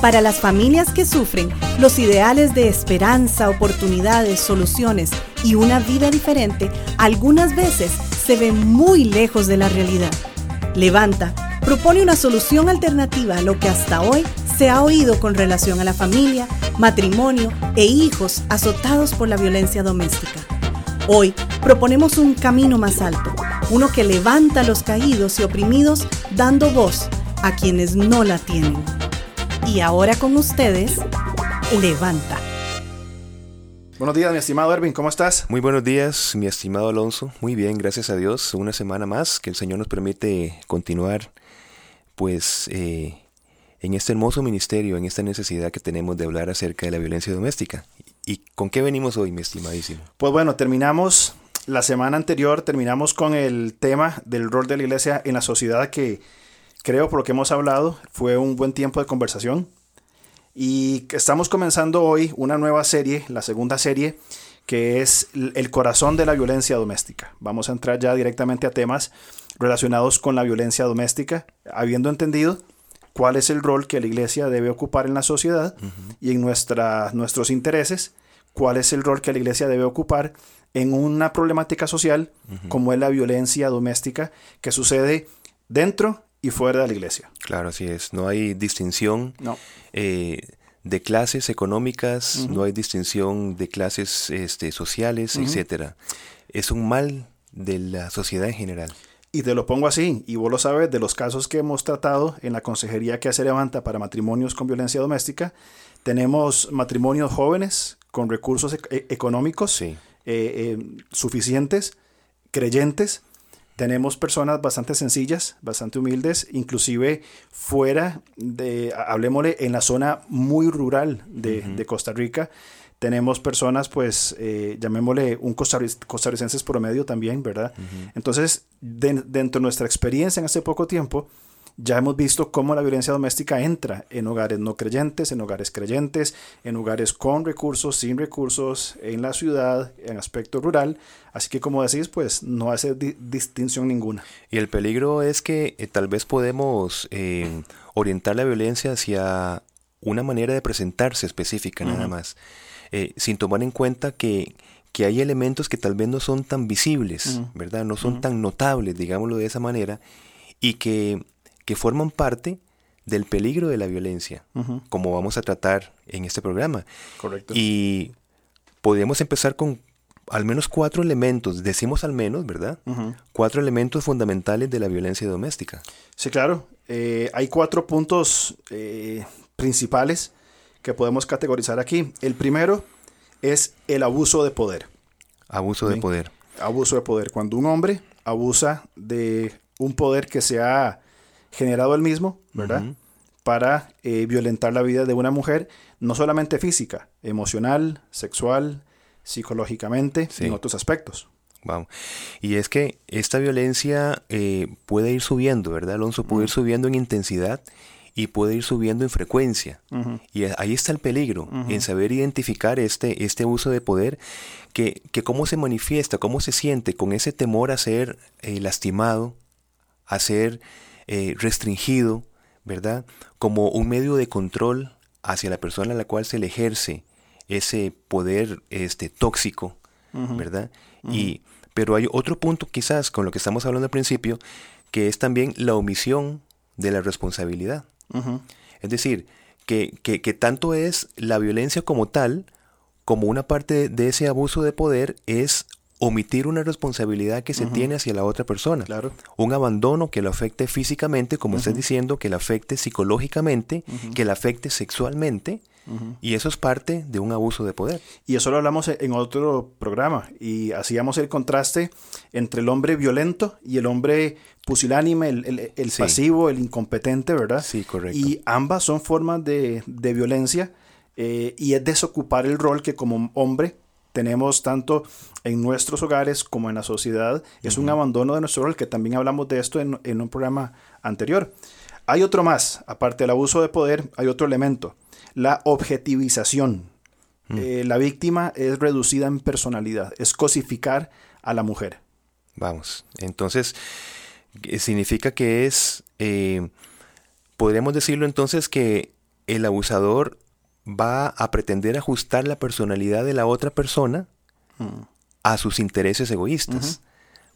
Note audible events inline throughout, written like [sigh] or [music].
Para las familias que sufren, los ideales de esperanza, oportunidades, soluciones y una vida diferente algunas veces se ven muy lejos de la realidad. Levanta propone una solución alternativa a lo que hasta hoy se ha oído con relación a la familia, matrimonio e hijos azotados por la violencia doméstica. Hoy proponemos un camino más alto, uno que levanta a los caídos y oprimidos dando voz a quienes no la tienen. Y ahora con ustedes, Levanta. Buenos días, mi estimado Erwin, ¿cómo estás? Muy buenos días, mi estimado Alonso. Muy bien, gracias a Dios. Una semana más que el Señor nos permite continuar, pues, eh, en este hermoso ministerio, en esta necesidad que tenemos de hablar acerca de la violencia doméstica. ¿Y con qué venimos hoy, mi estimadísimo? Pues bueno, terminamos la semana anterior, terminamos con el tema del rol de la iglesia en la sociedad que creo por lo que hemos hablado fue un buen tiempo de conversación. Y estamos comenzando hoy una nueva serie, la segunda serie, que es el corazón de la violencia doméstica. Vamos a entrar ya directamente a temas relacionados con la violencia doméstica, habiendo entendido cuál es el rol que la iglesia debe ocupar en la sociedad y en nuestra, nuestros intereses, cuál es el rol que la iglesia debe ocupar en una problemática social como es la violencia doméstica que sucede dentro y fuera de la iglesia. Claro, así es. No hay distinción eh, de clases económicas, no hay distinción de clases este, sociales, etcétera. Es un mal de la sociedad en general. Y te lo pongo así, y vos lo sabes, de los casos que hemos tratado en la consejería que hace Levanta para matrimonios con violencia doméstica, tenemos matrimonios jóvenes con recursos e-, económicos eh, eh, suficientes, creyentes, tenemos personas bastante sencillas, bastante humildes, inclusive fuera de, hablemosle, en la zona muy rural de Costa Rica, tenemos personas, pues, eh, llamémosle un costarricenses promedio también, ¿verdad? Entonces, dentro de nuestra experiencia en este poco tiempo, ya hemos visto cómo la violencia doméstica entra en hogares no creyentes, en hogares creyentes, en hogares con recursos, sin recursos, en la ciudad, en aspecto rural. Así que como decís, pues no hace distinción ninguna. Y el peligro es que eh, tal vez podemos eh, orientar la violencia hacia una manera de presentarse específica nada más. Eh, sin tomar en cuenta que, hay elementos que tal vez no son tan visibles, ¿verdad? No son tan notables, digámoslo de esa manera, y que, forman parte del peligro de la violencia, como vamos a tratar en este programa. Correcto. Y podríamos empezar con al menos cuatro elementos, decimos al menos, ¿verdad? Cuatro elementos fundamentales de la violencia doméstica. Sí, claro. Eh, hay cuatro puntos eh, principales que podemos categorizar aquí. El primero es el abuso de poder. Abuso de poder. Abuso de poder. Cuando un hombre abusa de un poder que se ha generado él mismo, ¿verdad? Para eh, violentar la vida de una mujer, no solamente física, emocional, sexual, psicológicamente, en otros aspectos. Vamos. Y es que esta violencia eh, puede ir subiendo, ¿verdad, Alonso? Puede ir subiendo en intensidad y puede ir subiendo en frecuencia. Y ahí está el peligro, en saber identificar este, este uso de poder, que, que, cómo se manifiesta, cómo se siente con ese temor a ser eh, lastimado, a ser eh, restringido, ¿verdad? Como un medio de control hacia la persona a la cual se le ejerce ese poder este, tóxico, ¿verdad? Y, pero hay otro punto quizás con lo que estamos hablando al principio, que es también la omisión de la responsabilidad. Es decir, que, tanto es la violencia como tal, como una parte de ese abuso de poder es omitir una responsabilidad que se tiene hacia la otra persona. Claro. Un abandono que lo afecte físicamente, como estás diciendo, que lo afecte psicológicamente, que lo afecte sexualmente. Y eso es parte de un abuso de poder. Y eso lo hablamos en otro programa. Y hacíamos el contraste entre el hombre violento y el hombre pusilánime, el, el, pasivo, el incompetente, ¿verdad? Sí, correcto. Y ambas son formas de, de violencia eh, y es desocupar el rol que como hombre tenemos tanto en nuestros hogares como en la sociedad. Es un abandono de nuestro rol, que también hablamos de esto en, en un programa anterior. Hay otro más, aparte del abuso de poder, hay otro elemento, la objetivización. Eh, la víctima es reducida en personalidad, es cosificar a la mujer. Vamos, entonces significa que es, eh, podríamos decirlo entonces que el abusador va a pretender ajustar la personalidad de la otra persona mm. a sus intereses egoístas.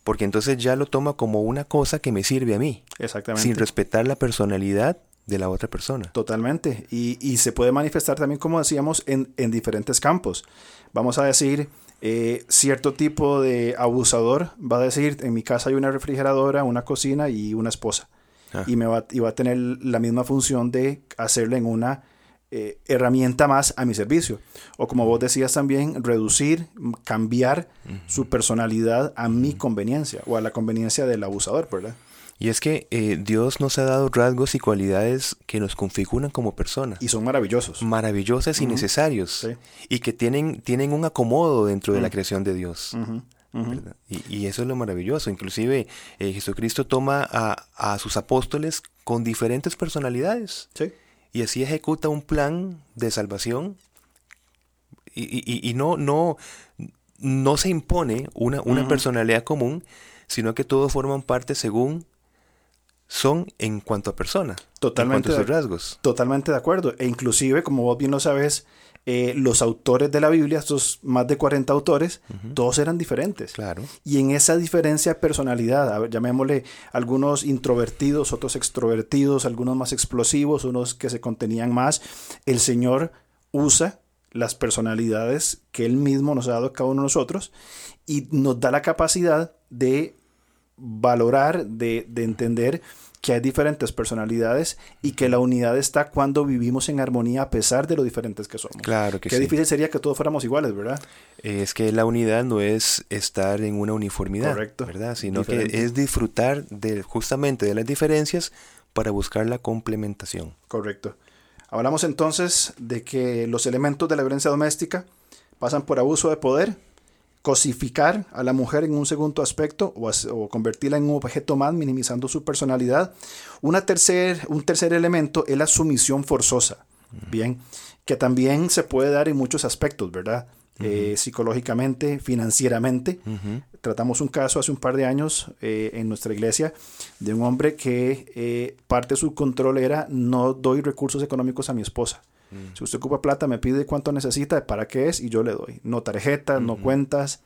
Porque entonces ya lo toma como una cosa que me sirve a mí. Exactamente. Sin respetar la personalidad de la otra persona. Totalmente. Y, se puede manifestar también, como decíamos, en, diferentes campos. Vamos a decir, eh, cierto tipo de abusador va a decir, en mi casa hay una refrigeradora, una cocina y una esposa. Ah. Y, me va, y va a tener la misma función de hacerle en una eh, herramienta más a mi servicio. O como vos decías también, reducir, cambiar su personalidad a mi conveniencia o a la conveniencia del abusador, ¿verdad? Y es que eh, Dios nos ha dado rasgos y cualidades que nos configuran como personas. Y son maravillosos. Maravillosas y necesarios. Y que tienen, tienen un acomodo dentro de la creación de Dios. y, eso es lo maravilloso. Inclusive eh, Jesucristo toma a, a, sus apóstoles con diferentes personalidades. Y así ejecuta un plan de salvación. Y, y no, no, no se impone una, una personalidad común, sino que todos forman parte según son en cuanto a persona. Totalmente. En cuanto a sus rasgos. Totalmente de acuerdo. E inclusive, como vos bien lo sabes, eh, los autores de la Biblia, estos más de 40 autores, todos eran diferentes. Claro. Y en esa diferencia de personalidad, a ver, llamémosle algunos introvertidos, otros extrovertidos, algunos más explosivos, unos que se contenían más, el Señor usa las personalidades que Él mismo nos ha dado a cada uno de nosotros y nos da la capacidad de valorar, de, de entender que hay diferentes personalidades y que la unidad está cuando vivimos en armonía a pesar de lo diferentes que somos. Claro que Qué difícil sería que todos fuéramos iguales, ¿verdad? Es que la unidad no es estar en una uniformidad, Correcto. ¿verdad? Sino que es disfrutar de, justamente de las diferencias para buscar la complementación. Correcto. Hablamos entonces de que los elementos de la violencia doméstica pasan por abuso de poder, cosificar a la mujer en un segundo aspecto o, convertirla en un objeto más, minimizando su personalidad. Una tercer, un tercer elemento es la sumisión forzosa, bien, que también se puede dar en muchos aspectos, ¿verdad? Eh, psicológicamente, financieramente. Tratamos un caso hace un par de años eh, en nuestra iglesia de un hombre que eh, parte de su control era no doy recursos económicos a mi esposa. Mm. Si usted ocupa plata, me pide cuánto necesita, para qué es y yo le doy. No tarjetas, no cuentas.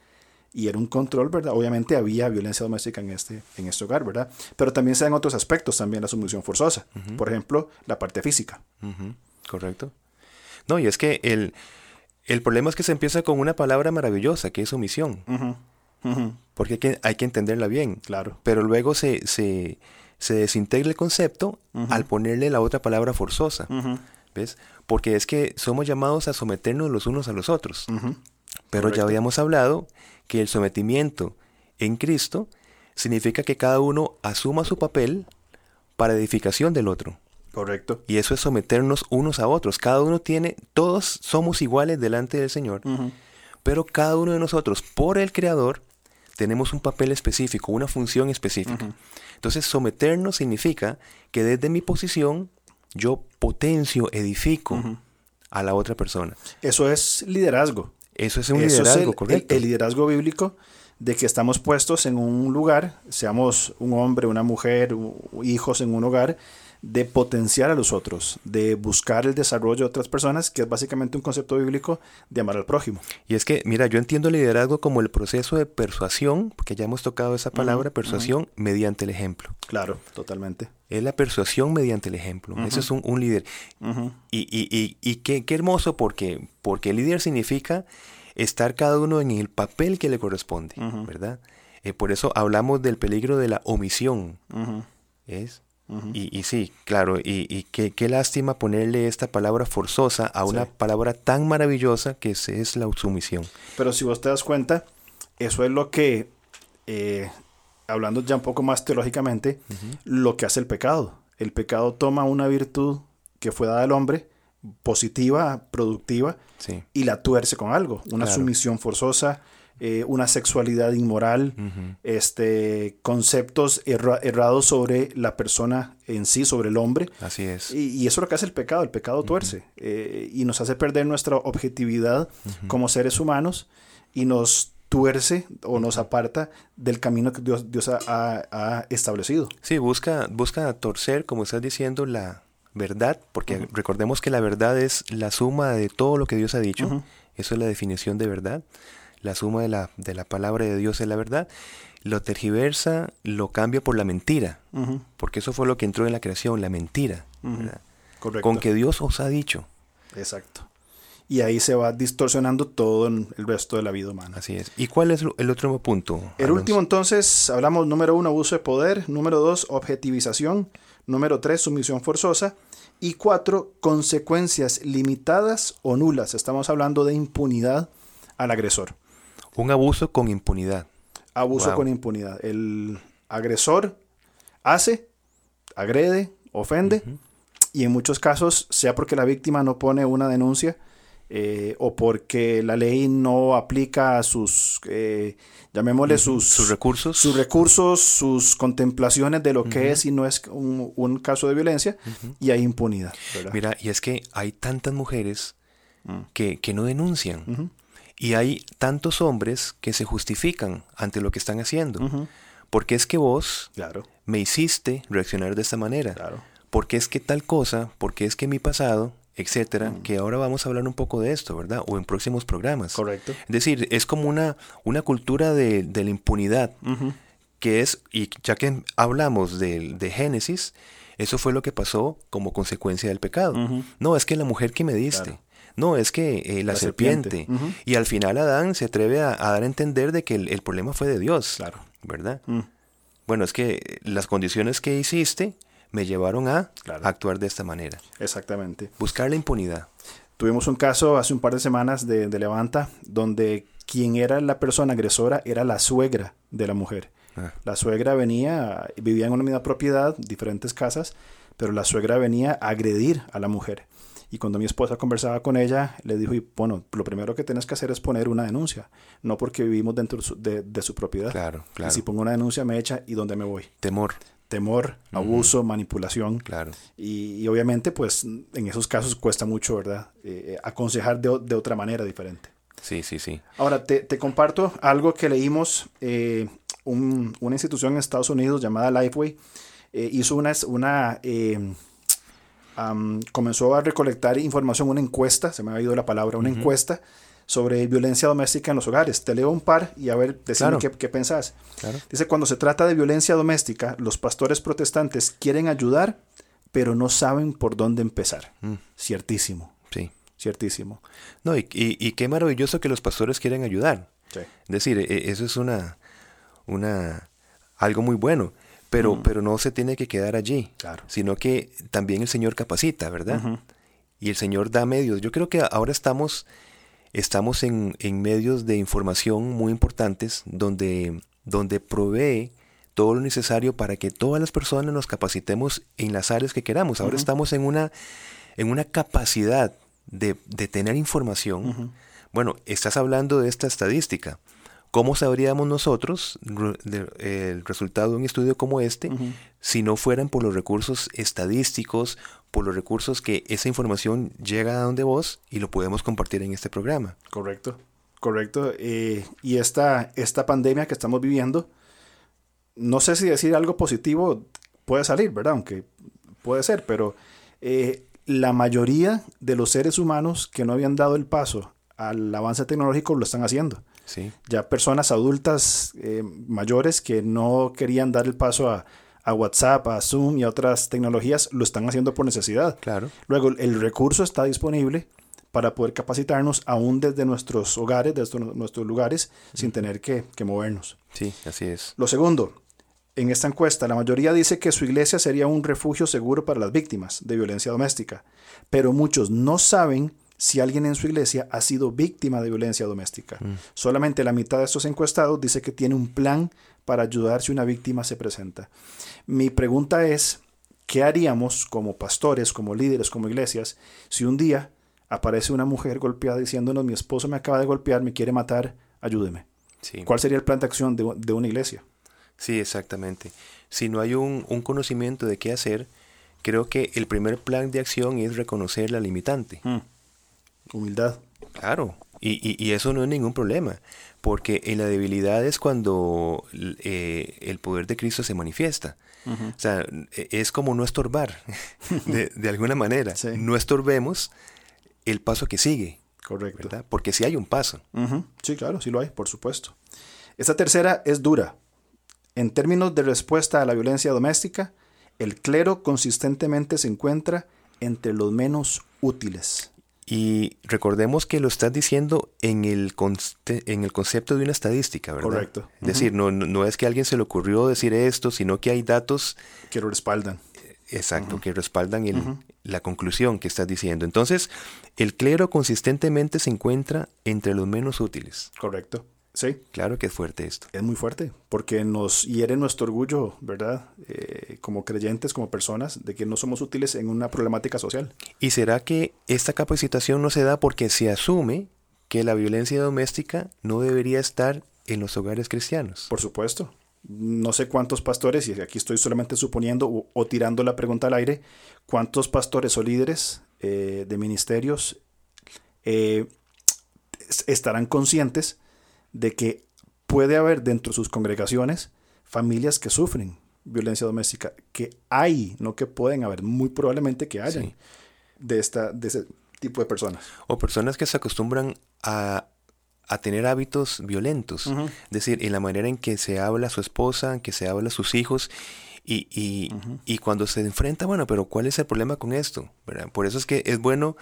Y era un control, ¿verdad? Obviamente había violencia doméstica en este, en este hogar, ¿verdad? Pero también se dan otros aspectos, también la sumisión forzosa. Por ejemplo, la parte física. Correcto. No, y es que el, el problema es que se empieza con una palabra maravillosa, que es sumisión. Porque hay que, hay que entenderla bien. Claro. Pero luego se, se, se desintegra el concepto al ponerle la otra palabra forzosa. ¿Ves? porque es que somos llamados a someternos los unos a los otros. Pero ya habíamos hablado que el sometimiento en Cristo significa que cada uno asuma su papel para edificación del otro. Correcto. Y eso es someternos unos a otros. Cada uno tiene, todos somos iguales delante del Señor, pero cada uno de nosotros, por el Creador, tenemos un papel específico, una función específica. Entonces, someternos significa que desde mi posición yo potencio, edifico a la otra persona. Eso es liderazgo. Eso es un liderazgo, correcto. el, liderazgo bíblico de que estamos puestos en un lugar, seamos un hombre, una mujer, hijos en un hogar, de potenciar a los otros, de buscar el desarrollo de otras personas, que es básicamente un concepto bíblico de amar al prójimo. Y es que, mira, yo entiendo el liderazgo como el proceso de persuasión, porque ya hemos tocado esa palabra, persuasión, mediante el ejemplo. Claro, totalmente. Es la persuasión mediante el ejemplo. Ese es un, líder. Y, y, y, y qué, qué, hermoso porque, porque el líder significa estar cada uno en el papel que le corresponde, ¿verdad? Eh, por eso hablamos del peligro de la omisión. ¿Es? y, y, sí, claro, y, y qué, qué, lástima ponerle esta palabra forzosa a una palabra tan maravillosa que es, es, la sumisión. Pero si vos te das cuenta, eso es lo que, eh, hablando ya un poco más teológicamente, lo que hace el pecado. El pecado toma una virtud que fue dada al hombre, positiva, productiva, y la tuerce con algo, una sumisión forzosa, eh, una sexualidad inmoral, este, conceptos errados sobre la persona en sí, sobre el hombre. Así es. Y, eso es lo que hace el pecado, el pecado tuerce eh, y nos hace perder nuestra objetividad como seres humanos y nos tuerce o nos aparta del camino que Dios, Dios ha, establecido. Sí, busca, busca torcer, como estás diciendo, la, verdad, porque recordemos que la verdad es la suma de todo lo que Dios ha dicho, eso es la definición de verdad, la suma de la, de la palabra de Dios es la verdad, lo tergiversa, lo cambia por la mentira, porque eso fue lo que entró en la creación, la mentira, con que Dios os ha dicho. Exacto. Y ahí se va distorsionando todo el resto de la vida humana. Así es. ¿Y cuál es el otro punto? El último entonces, hablamos número uno, abuso de poder, número dos, objetivización, número tres, sumisión forzosa, y cuatro, consecuencias limitadas o nulas. Estamos hablando de impunidad al agresor. Un abuso con impunidad. Abuso con impunidad. El agresor hace, agrede, ofende, y en muchos casos, sea porque la víctima no pone una denuncia, eh, o porque la ley no aplica sus, eh, llamémosle sus, sus, recursos, sus recursos, sus contemplaciones de lo que es y no es un, caso de violencia, y hay impunidad. Mira, y es que hay tantas mujeres mm. que, que, no denuncian, y hay tantos hombres que se justifican ante lo que están haciendo. Porque es que vos claro. me hiciste reaccionar de esta manera. Claro. Porque es que tal cosa, porque es que mi pasado etcétera, que ahora vamos a hablar un poco de esto, ¿verdad? O en próximos programas. Correcto. Es decir, es como una, una cultura de, de la impunidad, que es, y ya que hablamos de, de, Génesis, eso fue lo que pasó como consecuencia del pecado. No, es que la mujer que me diste. No, es que eh, la, serpiente. Y al final Adán se atreve a, dar a entender de que el, problema fue de Dios. Claro. ¿Verdad? Mm. Bueno, es que las condiciones que hiciste me llevaron a actuar de esta manera. Exactamente. Buscar la impunidad. Tuvimos un caso hace un par de semanas de, Levanta donde quien era la persona agresora era la suegra de la mujer. Ah. La suegra venía, vivía en una misma propiedad, diferentes casas, pero la suegra venía a agredir a la mujer. Y cuando mi esposa conversaba con ella, le dijo, bueno, lo primero que tienes que hacer es poner una denuncia, no porque vivimos dentro de su, propiedad. Claro, claro. Y si pongo una denuncia me echa y dónde me voy. Temor temor, abuso, manipulación. Claro. Y, obviamente, pues en esos casos cuesta mucho, ¿verdad? Eh, eh, aconsejar de, otra manera diferente. Sí, sí, sí. Ahora, te, comparto algo que leímos. Eh, una institución en Estados Unidos llamada Lifeway hizo una... una comenzó a recolectar información, una encuesta, se me ha ido la palabra, una encuesta sobre violencia doméstica en los hogares. Te leo un par y a ver, decime qué, qué, pensás. Dice, cuando se trata de violencia doméstica, los pastores protestantes quieren ayudar, pero no saben por dónde empezar. Mm. Ciertísimo. Sí. Ciertísimo. No, y, y, qué maravilloso que los pastores quieren ayudar. Sí. Es decir, e, eso es una, una, algo muy bueno. Pero, mm. pero no se tiene que quedar allí, claro. sino que también el Señor capacita, ¿verdad? Y el Señor da medios. Yo creo que ahora estamos estamos en, medios de información muy importantes donde, donde provee todo lo necesario para que todas las personas nos capacitemos en las áreas que queramos. Ahora estamos en una, en una capacidad de, tener información. Bueno, estás hablando de esta estadística. ¿Cómo sabríamos nosotros el resultado de un estudio como este si no fueran por los recursos estadísticos, por los recursos que esa información llega a donde vos y lo podemos compartir en este programa? Correcto, correcto. Eh, y esta, esta pandemia que estamos viviendo, no sé si decir algo positivo puede salir, ¿verdad? Aunque puede ser, pero eh, la mayoría de los seres humanos que no habían dado el paso al avance tecnológico lo están haciendo. Ya personas adultas eh, mayores que no querían dar el paso a, WhatsApp, a Zoom y a otras tecnologías, lo están haciendo por necesidad. Claro. Luego, el recurso está disponible para poder capacitarnos aún desde nuestros hogares, desde nuestros lugares, sin tener que, que movernos. Sí, así es. Lo segundo, en esta encuesta, la mayoría dice que su iglesia sería un refugio seguro para las víctimas de violencia doméstica, pero muchos no saben si alguien en su iglesia ha sido víctima de violencia doméstica. Mm. Solamente la mitad de estos encuestados dice que tiene un plan para ayudar si una víctima se presenta. Mi pregunta es, ¿qué haríamos como pastores, como líderes, como iglesias, si un día aparece una mujer golpeada diciéndonos, mi esposo me acaba de golpear, me quiere matar, ayúdeme? ¿Cuál sería el plan de acción de, una iglesia? Sí, exactamente. Si no hay un, conocimiento de qué hacer, creo que el primer plan de acción es reconocer la limitante. Mm. Humildad. Claro, Y, y, eso no es ningún problema, porque en la debilidad es cuando eh, el poder de Cristo se manifiesta. O sea, e, es como no estorbar, [laughs] de, de alguna manera. No estorbemos el paso que sigue. Correcto. Porque sí hay un paso. Sí, claro, sí lo hay, por supuesto. Esta tercera es dura. En términos de respuesta a la violencia doméstica, el clero consistentemente se encuentra entre los menos útiles. Y recordemos que lo estás diciendo en el, en el concepto de una estadística, ¿verdad? Correcto. Es decir, no, no, es que a alguien se le ocurrió decir esto, sino que hay datos... Que lo respaldan. Exacto, que respaldan el, la conclusión que estás diciendo. Entonces, el clero consistentemente se encuentra entre los menos útiles. Correcto. Sí. Claro que es fuerte esto. Es muy fuerte, porque nos hiere nuestro orgullo, ¿verdad? Eh, como creyentes, como personas, de que no somos útiles en una problemática social. ¿Y será que esta capacitación no se da porque se asume que la violencia doméstica no debería estar en los hogares cristianos? Por supuesto. No sé cuántos pastores, y aquí estoy solamente suponiendo o, tirando la pregunta al aire, cuántos pastores o líderes eh, de ministerios eh, estarán conscientes de que puede haber dentro de sus congregaciones familias que sufren violencia doméstica, que hay, no que pueden haber, muy probablemente que hayan de, esta, de ese tipo de personas. O personas que se acostumbran a, tener hábitos violentos, es decir, en la manera en que se habla a su esposa, en que se habla a sus hijos, y, y, y cuando se enfrenta, bueno, pero ¿cuál es el problema con esto? Por eso es que es bueno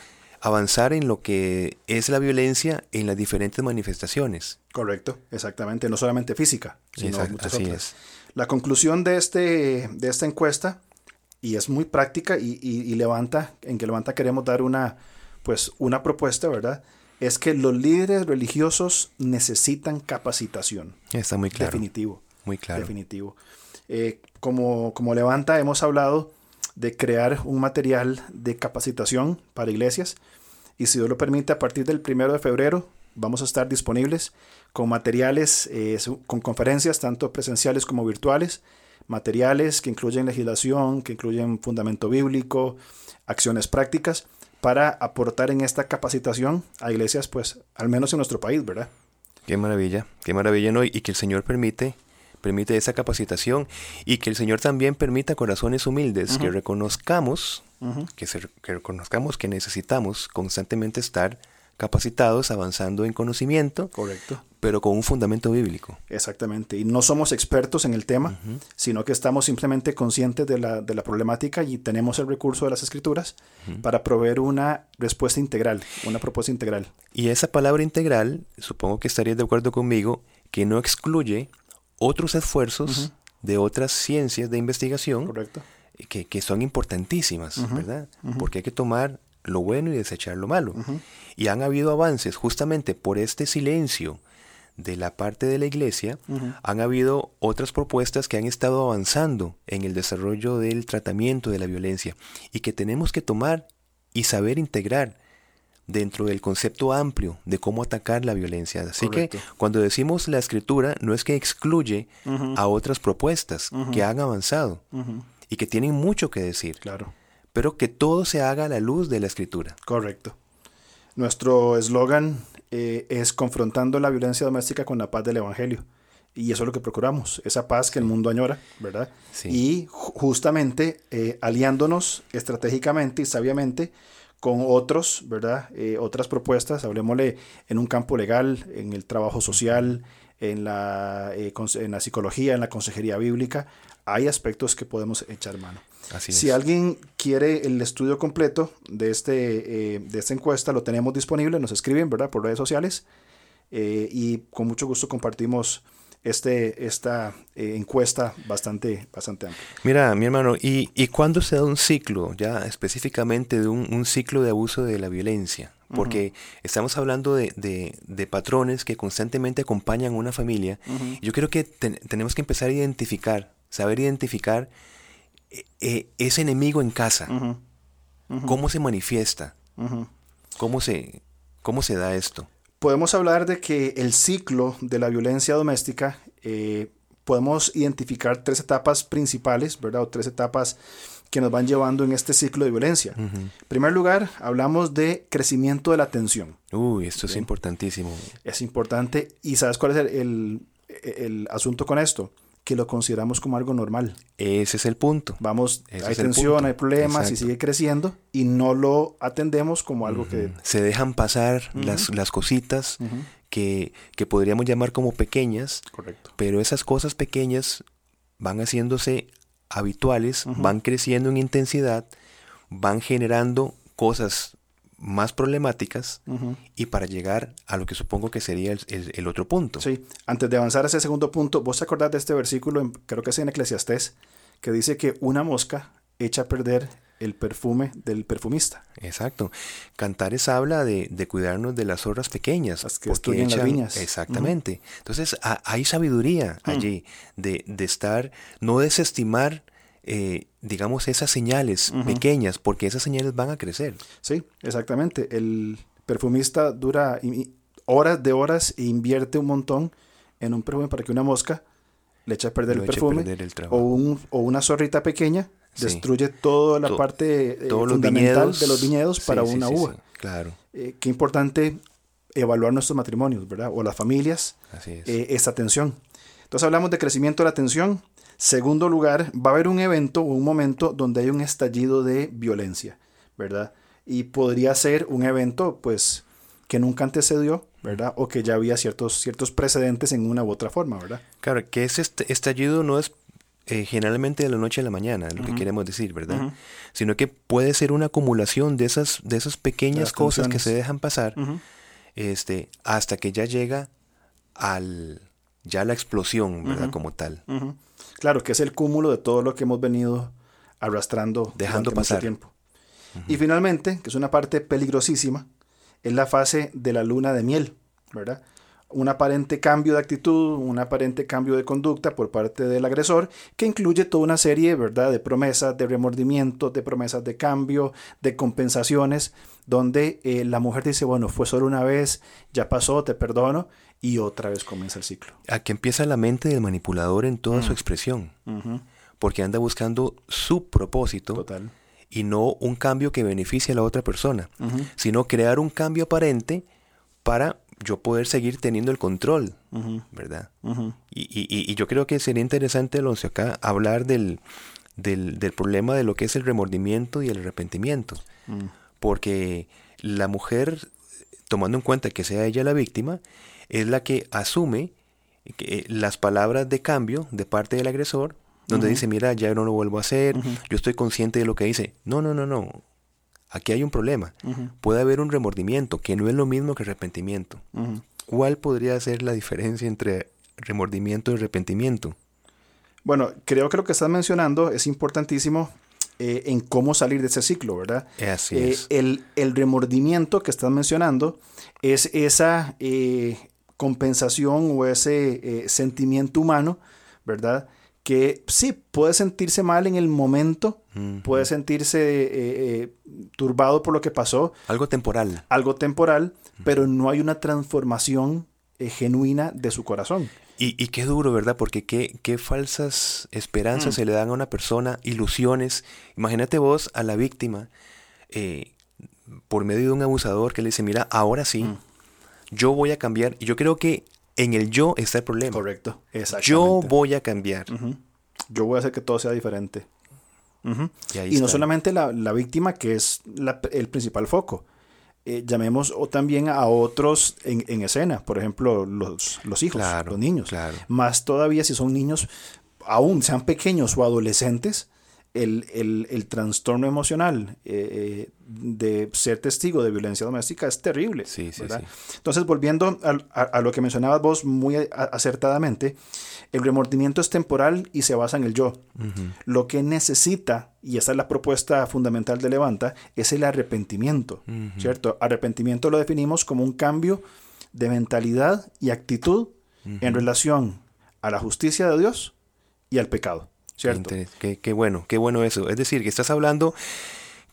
avanzar en lo que es la violencia en las diferentes manifestaciones. Correcto, exactamente, no solamente física, sino muchas así Es. La conclusión de, este, de esta encuesta, y es muy práctica y, levanta, en que levanta queremos dar una, pues, una propuesta, ¿verdad? Es que los líderes religiosos necesitan capacitación. Está muy claro. Definitivo. Muy claro. Definitivo. Eh, como, como levanta, hemos hablado de crear un material de capacitación para iglesias y si Dios lo permite, a partir del primero de febrero vamos a estar disponibles con materiales, eh, con conferencias tanto presenciales como virtuales, materiales que incluyen legislación, que incluyen fundamento bíblico, acciones prácticas, para aportar en esta capacitación a iglesias, pues al menos en nuestro país, ¿verdad? Qué maravilla, qué maravilla, ¿no? Y que el Señor permite permite esa capacitación y que el Señor también permita corazones humildes, que reconozcamos, que, que reconozcamos que necesitamos constantemente estar capacitados, avanzando en conocimiento, correcto, pero con un fundamento bíblico. Exactamente, y no somos expertos en el tema, sino que estamos simplemente conscientes de la, de la, problemática y tenemos el recurso de las escrituras para proveer una respuesta integral, una propuesta integral. Y esa palabra integral, supongo que estarías de acuerdo conmigo, que no excluye otros esfuerzos de otras ciencias de investigación que, que, son importantísimas, ¿verdad? Porque hay que tomar lo bueno y desechar lo malo. Y han habido avances justamente por este silencio de la parte de la iglesia, han habido otras propuestas que han estado avanzando en el desarrollo del tratamiento de la violencia y que tenemos que tomar y saber integrar dentro del concepto amplio de cómo atacar la violencia. Así que cuando decimos la escritura, no es que excluye a otras propuestas que han avanzado y que tienen mucho que decir. Claro. Pero que todo se haga a la luz de la escritura. Correcto. Nuestro eslogan eh, es confrontando la violencia doméstica con la paz del Evangelio. Y eso es lo que procuramos, esa paz que el mundo añora, ¿verdad? Y justamente eh, aliándonos estratégicamente y sabiamente con otros, ¿verdad? Eh, otras propuestas, hablemosle en un campo legal, en el trabajo social, en la, eh, en la psicología, en la consejería bíblica, hay aspectos que podemos echar mano. si alguien quiere el estudio completo de, este, eh, de esta encuesta, lo tenemos disponible, nos escriben, ¿verdad? Por redes sociales y con mucho gusto compartimos este, esta eh, encuesta bastante, bastante amplia. Mira, mi hermano, ¿y, ¿y cuándo se da un ciclo, ya específicamente de un, ciclo de abuso de la violencia? Porque estamos hablando de, de, patrones que constantemente acompañan a una familia. Yo creo que tenemos que empezar a identificar, saber identificar eh, eh, ese enemigo en casa. ¿Cómo se manifiesta? ¿Cómo se, ¿Cómo se da esto? Podemos hablar de que el ciclo de la violencia doméstica eh, podemos identificar tres etapas principales, ¿verdad? O tres etapas que nos van llevando en este ciclo de violencia. En primer lugar, hablamos de crecimiento de la tensión. Uy, esto es importantísimo. Es importante. ¿Y sabes cuál es el, el, asunto con esto? Que lo consideramos como algo normal. Ese es el punto. Vamos, hay tensión, hay problemas y sigue creciendo y no lo atendemos como algo que... Se dejan pasar las, las, cositas que, que, podríamos llamar como pequeñas. Correcto. Pero esas cosas pequeñas van haciéndose habituales van creciendo en intensidad, van generando cosas más problemáticas y para llegar a lo que supongo que sería el, otro punto. Sí, antes de avanzar a ese segundo punto, vos te acordás de este versículo, creo que es en Eclesiastés, que dice que una mosca echa a perder el perfume del perfumista. Exacto. Cantares habla de, cuidarnos de las zorras pequeñas. Las que porque las viñas. Exactamente. Entonces hay sabiduría allí de, estar, no desestimar, eh, digamos, esas señales pequeñas, porque esas señales van a crecer. Sí, exactamente. El perfumista dura horas de horas e invierte un montón en un perfume para que una mosca le eche a perder el perfume o, un, o una zorrita pequeña destruye toda la parte eh, fundamental de los viñedos para una uva. claro. Eh, qué importante evaluar nuestros matrimonios, ¿verdad? O las familias, eh, esta atención. Entonces hablamos de crecimiento de la atención. Segundo lugar, va a haber un evento o un momento donde hay un estallido de violencia, ¿verdad? Y podría ser un evento, pues, que nunca antecedió, ¿verdad? O que ya había ciertos, ciertos precedentes en una u otra forma, ¿verdad? Claro, que ese estallido no es eh, generalmente de la noche a la mañana, lo que queremos decir, ¿verdad? Sino que puede ser una acumulación de esas, de esas pequeñas cosas que se dejan pasar este, hasta que ya llega al ya la explosión, ¿verdad? Como tal. Claro, que es el cúmulo de todo lo que hemos venido arrastrando dejando pasar tiempo. Y finalmente, que es una parte peligrosísima, es la fase de la luna de miel, ¿verdad? un aparente cambio de actitud, un aparente cambio de conducta por parte del agresor, que incluye toda una serie ¿verdad? de promesas de remordimiento, de promesas de cambio, de compensaciones, donde eh, la mujer dice, bueno, fue solo una vez, ya pasó, te perdono, y otra vez comienza el ciclo. Aquí empieza la mente del manipulador en toda su mm. expresión, porque anda buscando su propósito. Total. Y no un cambio que beneficie a la otra persona, sino crear un cambio aparente para yo poder seguir teniendo el control, ¿verdad? y, yo creo que sería interesante, Alonso, acá hablar del, del, problema de lo que es el remordimiento y el arrepentimiento. Mm. Porque la mujer, tomando en cuenta que sea ella la víctima, es la que asume que las palabras de cambio de parte del agresor, donde dice, mira, ya no lo vuelvo a hacer, yo estoy consciente de lo que hice. No, no, no, no aquí hay un problema. Puede haber un remordimiento, que no es lo mismo que arrepentimiento. ¿Cuál podría ser la diferencia entre remordimiento y arrepentimiento? Bueno, creo que lo que estás mencionando es importantísimo eh, en cómo salir de ese ciclo, ¿verdad? Así eh, es. El, remordimiento que estás mencionando es esa eh, compensación o ese sentimiento humano, ¿verdad? que sí, puede sentirse mal en el momento, puede sentirse eh, eh, turbado por lo que pasó. Algo temporal. Algo temporal, pero no hay una transformación eh, genuina de su corazón. Y, y, qué duro, ¿verdad? Porque qué, qué falsas esperanzas mm. se le dan a una persona, ilusiones. Imagínate vos a la víctima por medio de un abusador que le dice, mira, ahora sí, mm. Yo voy a cambiar. Y yo creo que en el yo está el problema. Correcto, exactamente. Yo voy a cambiar. Yo voy a hacer que todo sea diferente. y, no solamente la, víctima, que es el principal foco. Eh, llamemos o también a otros en, escena, por ejemplo, los, los hijos, los niños. Claro. Más todavía si son niños, aún sean pequeños o adolescentes, el, trastorno emocional eh, eh, de ser testigo de violencia doméstica es terrible. Sí, sí, Entonces, volviendo a, lo que mencionabas vos muy acertadamente, el remordimiento es temporal y se basa en el yo. Lo que necesita, y esta es la propuesta fundamental de Levanta, es el arrepentimiento, ¿cierto? Arrepentimiento lo definimos como un cambio de mentalidad y actitud en relación a la justicia de Dios y al pecado. ¿Cierto? Qué, bueno, qué bueno eso. Es decir, que estás hablando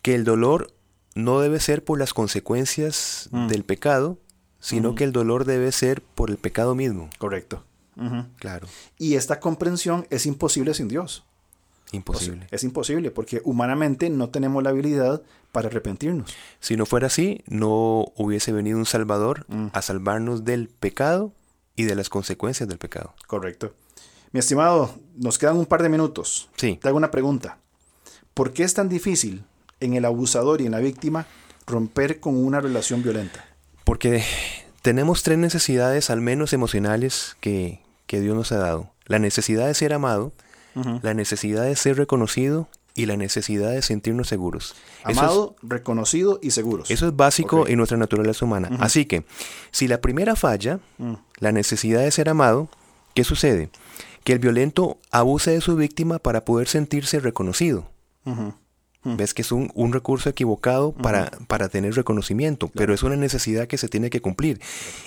que el dolor no debe ser por las consecuencias mm. del pecado, sino que el dolor debe ser por el pecado mismo. Correcto. Claro. Y esta comprensión es imposible sin Dios. Imposible. es imposible porque humanamente no tenemos la habilidad para arrepentirnos. Si no fuera así, no hubiese venido un Salvador Mm. a salvarnos del pecado y de las consecuencias del pecado. Correcto. Mi estimado, nos quedan un par de minutos. Sí. Te hago una pregunta. ¿Por qué es tan difícil en el abusador y en la víctima romper con una relación violenta? Porque tenemos tres necesidades, al menos emocionales, que, que Dios nos ha dado. La necesidad de ser amado, la necesidad de ser reconocido y la necesidad de sentirnos seguros. Es- Amado, reconocido y seguros. Eso es básico en nuestra naturaleza humana. Así que, si la primera falla, Mm. la necesidad de ser amado, ¿qué sucede? Que el violento abusa de su víctima para poder sentirse reconocido. Ves que es un, un recurso equivocado para, para tener reconocimiento, pero es una necesidad que se tiene que cumplir.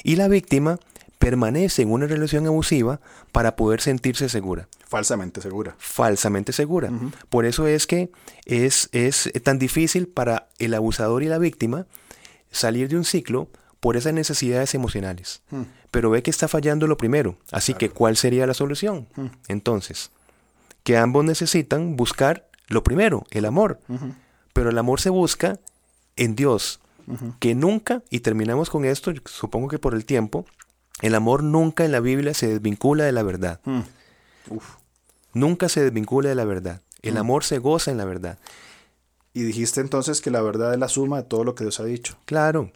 Y la víctima permanece en una relación abusiva para poder sentirse segura Falsamente segura. falsamente segura. Por eso es que es, es tan difícil para el abusador y la víctima salir de un ciclo por esas necesidades emocionales. Pero ve que está fallando lo primero. Así que, ¿cuál sería la solución? Entonces, que ambos necesitan buscar lo primero, el amor. Pero el amor se busca en Dios, que nunca, y terminamos con esto, supongo que por el tiempo, el amor nunca en la Biblia se desvincula de la verdad. Mm. Uf. Nunca se desvincula de la verdad. El amor se goza en la verdad. Y dijiste entonces que la verdad es la suma de todo lo que Dios ha dicho. Claro.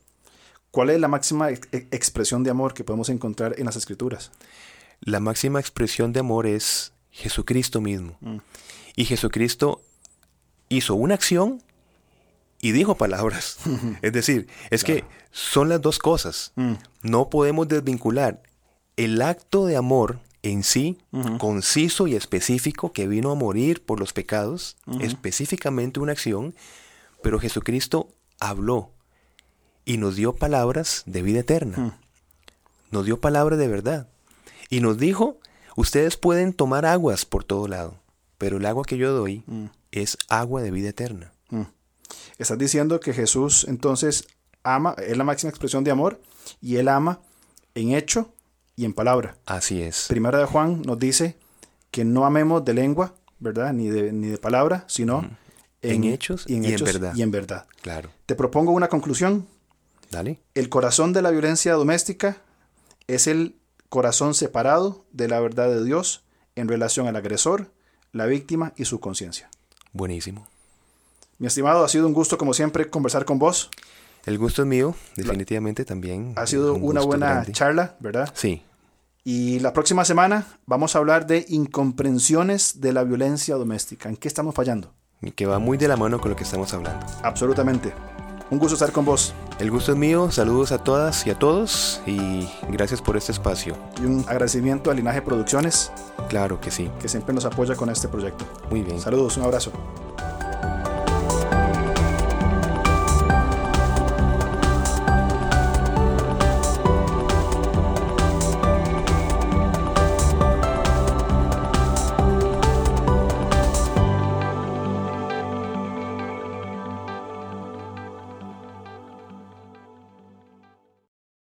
¿Cuál es la máxima ex- ex- expresión de amor que podemos encontrar en las escrituras? La máxima expresión de amor es Jesucristo mismo. Y Jesucristo hizo una acción y dijo palabras. [laughs] es decir, es que son las dos cosas. Mm. No podemos desvincular el acto de amor en sí, conciso y específico, que vino a morir por los pecados, específicamente una acción, pero Jesucristo habló y nos dio palabras de vida eterna. Nos dio palabras de verdad. Y nos dijo, ustedes pueden tomar aguas por todo lado, pero el agua que yo doy es agua de vida eterna. Mm. Estás diciendo que Jesús entonces ama, es la máxima expresión de amor y él ama en hecho y en palabra. Así es. Primera de Juan nos dice que no amemos de lengua, ¿verdad? Ni de, ni de palabra, sino En hechos y en verdad. y en verdad. Claro. Te propongo una conclusión. Dale. El corazón de la violencia doméstica es el corazón separado de la verdad de Dios en relación al agresor, la víctima y su conciencia. Buenísimo. Mi estimado, ha sido un gusto como siempre conversar con vos. El gusto es mío, definitivamente también. Ha sido un una buena grande. charla, ¿verdad? Sí, Y la próxima semana vamos a hablar de incomprensiones de la violencia doméstica. ¿En qué estamos fallando? que va muy de la mano con lo que estamos hablando. Absolutamente. Un gusto estar con vos El gusto es mío, saludos a todas y a todos y gracias por este espacio. y un agradecimiento a Linaje Producciones Claro que sí, que siempre nos apoya con este proyecto. muy bien. Saludos, un abrazo.